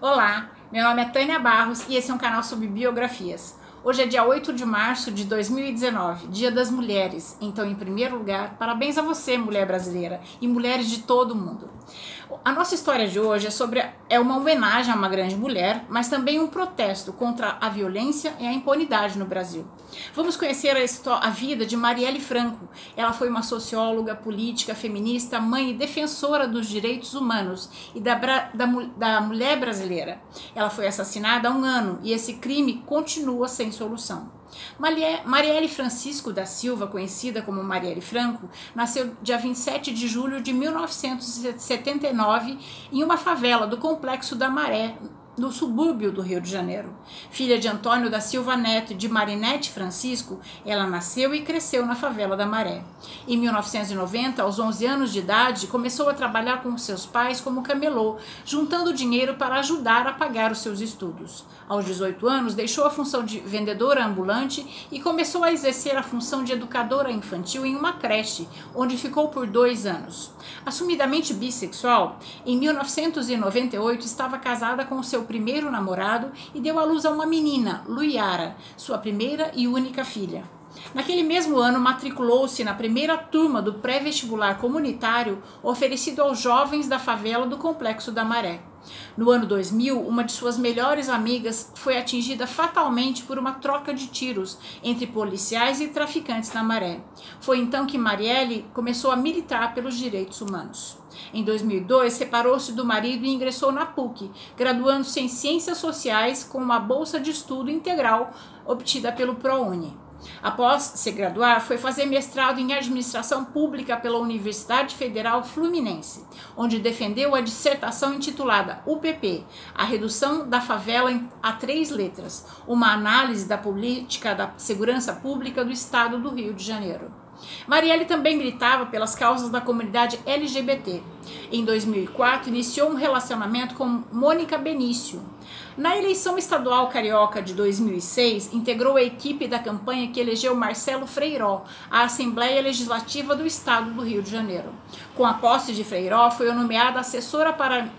Olá, meu nome é Tânia Barros e esse é um canal sobre biografias. Hoje é dia 8 de março de 2019, Dia das Mulheres. Então, em primeiro lugar, parabéns a você, mulher brasileira, e mulheres de todo o mundo. A nossa história de hoje é sobre é uma homenagem a uma grande mulher, mas também um protesto contra a violência e a impunidade no Brasil. Vamos conhecer a, a vida de Marielle Franco. Ela foi uma socióloga, política, feminista, mãe e defensora dos direitos humanos e da, da, da mulher brasileira. Ela foi assassinada há um ano e esse crime continua sem solução. Marielle Francisco da Silva, conhecida como Marielle Franco, nasceu dia 27 de julho de 1979 em uma favela do Complexo da Maré, no subúrbio do Rio de Janeiro. Filha de Antônio da Silva Neto e de Marinete Francisco, ela nasceu e cresceu na favela da Maré. Em 1990, aos 11 anos de idade, começou a trabalhar com seus pais como camelô, juntando dinheiro para ajudar a pagar os seus estudos. Aos 18 anos, deixou a função de vendedora ambulante e começou a exercer a função de educadora infantil em uma creche, onde ficou por dois anos. Assumidamente bissexual, em 1998 estava casada com seu primeiro namorado e deu à luz a uma menina, Luiara, sua primeira e única filha. Naquele mesmo ano, matriculou-se na primeira turma do pré-vestibular comunitário oferecido aos jovens da favela do Complexo da Maré. No ano 2000, uma de suas melhores amigas foi atingida fatalmente por uma troca de tiros entre policiais e traficantes na Maré. Foi então que Marielle começou a militar pelos direitos humanos. Em 2002, separou-se do marido e ingressou na PUC, graduando-se em Ciências Sociais com uma bolsa de estudo integral obtida pelo ProUni. Após se graduar, foi fazer mestrado em administração pública pela Universidade Federal Fluminense, onde defendeu a dissertação intitulada UPP A Redução da Favela a Três Letras uma análise da política da segurança pública do Estado do Rio de Janeiro. Marielle também militava pelas causas da comunidade LGBT. Em 2004, iniciou um relacionamento com Mônica Benício. Na eleição estadual carioca de 2006, integrou a equipe da campanha que elegeu Marcelo Freiró à Assembleia Legislativa do Estado do Rio de Janeiro. Com a posse de Freiró, foi nomeada assessora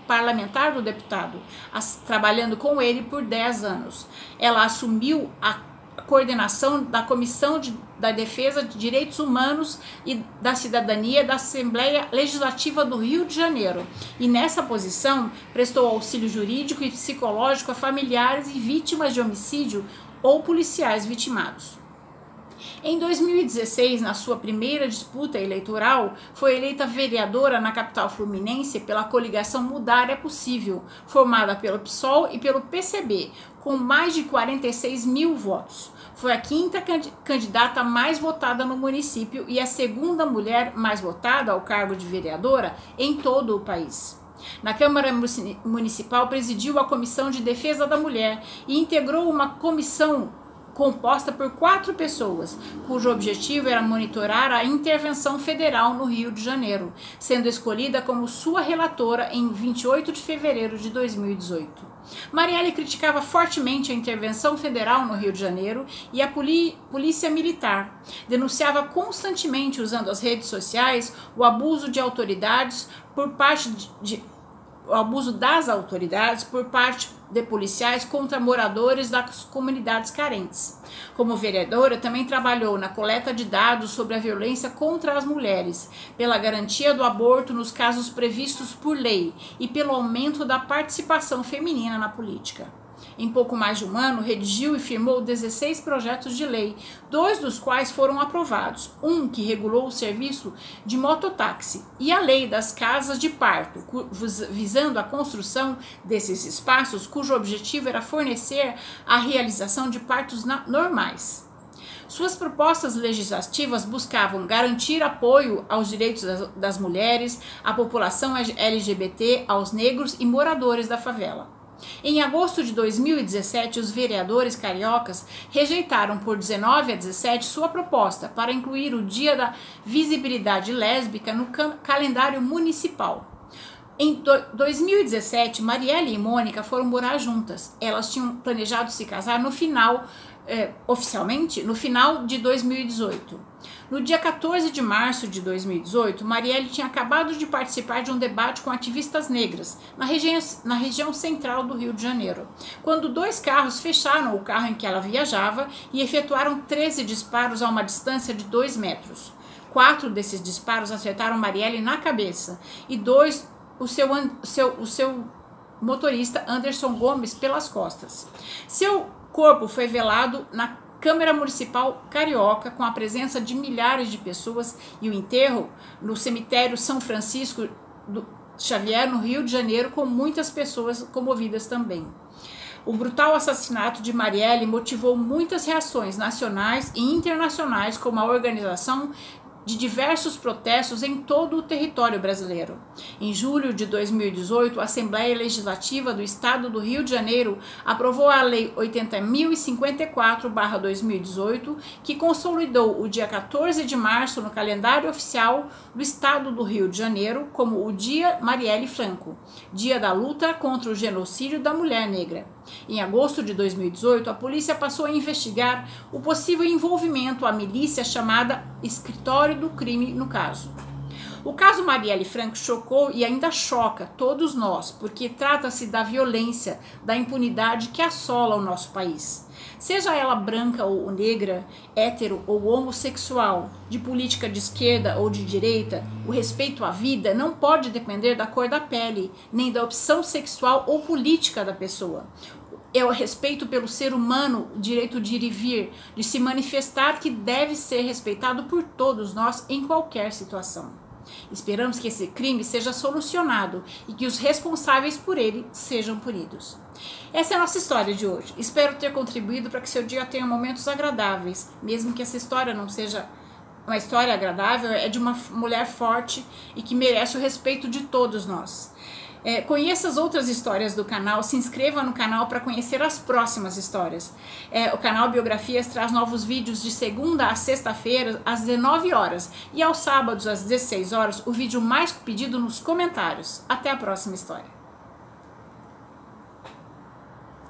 parlamentar do deputado, trabalhando com ele por 10 anos. Ela assumiu a coordenação da Comissão de, da Defesa de Direitos Humanos e da Cidadania da Assembleia Legislativa do Rio de Janeiro. E nessa posição prestou auxílio jurídico e psicológico a familiares e vítimas de homicídio ou policiais vitimados. Em 2016, na sua primeira disputa eleitoral, foi eleita vereadora na capital fluminense pela coligação Mudar é Possível, formada pelo PSOL e pelo PCB, com mais de 46 mil votos. Foi a quinta candidata mais votada no município e a segunda mulher mais votada ao cargo de vereadora em todo o país. Na Câmara Municipal, presidiu a Comissão de Defesa da Mulher e integrou uma comissão composta por quatro pessoas, cujo objetivo era monitorar a intervenção federal no Rio de Janeiro, sendo escolhida como sua relatora em 28 de fevereiro de 2018. Marielle criticava fortemente a intervenção federal no Rio de Janeiro e a polícia militar. Denunciava constantemente, usando as redes sociais, o abuso de autoridades por parte de, de o abuso das autoridades por parte de policiais contra moradores das comunidades carentes. Como vereadora, também trabalhou na coleta de dados sobre a violência contra as mulheres, pela garantia do aborto nos casos previstos por lei e pelo aumento da participação feminina na política. Em pouco mais de um ano, redigiu e firmou 16 projetos de lei, dois dos quais foram aprovados. Um que regulou o serviço de mototáxi e a lei das casas de parto, visando a construção desses espaços cujo objetivo era fornecer a realização de partos normais. Suas propostas legislativas buscavam garantir apoio aos direitos das, mulheres, à população LGBT, aos negros e moradores da favela. Em agosto de 2017, os vereadores cariocas rejeitaram por 19 a 17 sua proposta para incluir o Dia da Visibilidade Lésbica no calendário municipal. Em 2017, Marielle e Mônica foram morar juntas. Elas tinham planejado se casar no final é, oficialmente no final de 2018. No dia 14 de março de 2018, Marielle tinha acabado de participar de um debate com ativistas negras na região, na região central do Rio de Janeiro, quando dois carros fecharam o carro em que ela viajava e efetuaram 13 disparos a uma distância de 2 metros. Quatro desses disparos acertaram Marielle na cabeça e dois o seu, seu, o seu motorista Anderson Gomes pelas costas. Seu corpo foi velado na Câmara Municipal Carioca, com a presença de milhares de pessoas, e o enterro no cemitério São Francisco do Xavier, no Rio de Janeiro, com muitas pessoas comovidas também. O brutal assassinato de Marielle motivou muitas reações nacionais e internacionais, como a organização de diversos protestos em todo o território brasileiro. Em julho de 2018, a Assembleia Legislativa do Estado do Rio de Janeiro aprovou a Lei 80.054-2018, que consolidou o dia 14 de março no calendário oficial do Estado do Rio de Janeiro como o Dia Marielle Franco, Dia da Luta contra o Genocídio da Mulher Negra. Em agosto de 2018, a polícia passou a investigar o possível envolvimento à milícia chamada Escritório do Crime no caso. O caso Marielle Franco chocou e ainda choca todos nós, porque trata-se da violência, da impunidade que assola o nosso país. Seja ela branca ou negra, hétero ou homossexual, de política de esquerda ou de direita, o respeito à vida não pode depender da cor da pele, nem da opção sexual ou política da pessoa é o respeito pelo ser humano, o direito de ir e vir, de se manifestar, que deve ser respeitado por todos nós em qualquer situação. Esperamos que esse crime seja solucionado e que os responsáveis por ele sejam punidos. Essa é a nossa história de hoje. Espero ter contribuído para que seu dia tenha momentos agradáveis, mesmo que essa história não seja uma história agradável, é de uma mulher forte e que merece o respeito de todos nós. É, conheça as outras histórias do canal, se inscreva no canal para conhecer as próximas histórias. É, o canal Biografias traz novos vídeos de segunda a sexta-feira, às 19 horas, e aos sábados, às 16 horas, o vídeo mais pedido nos comentários. Até a próxima história.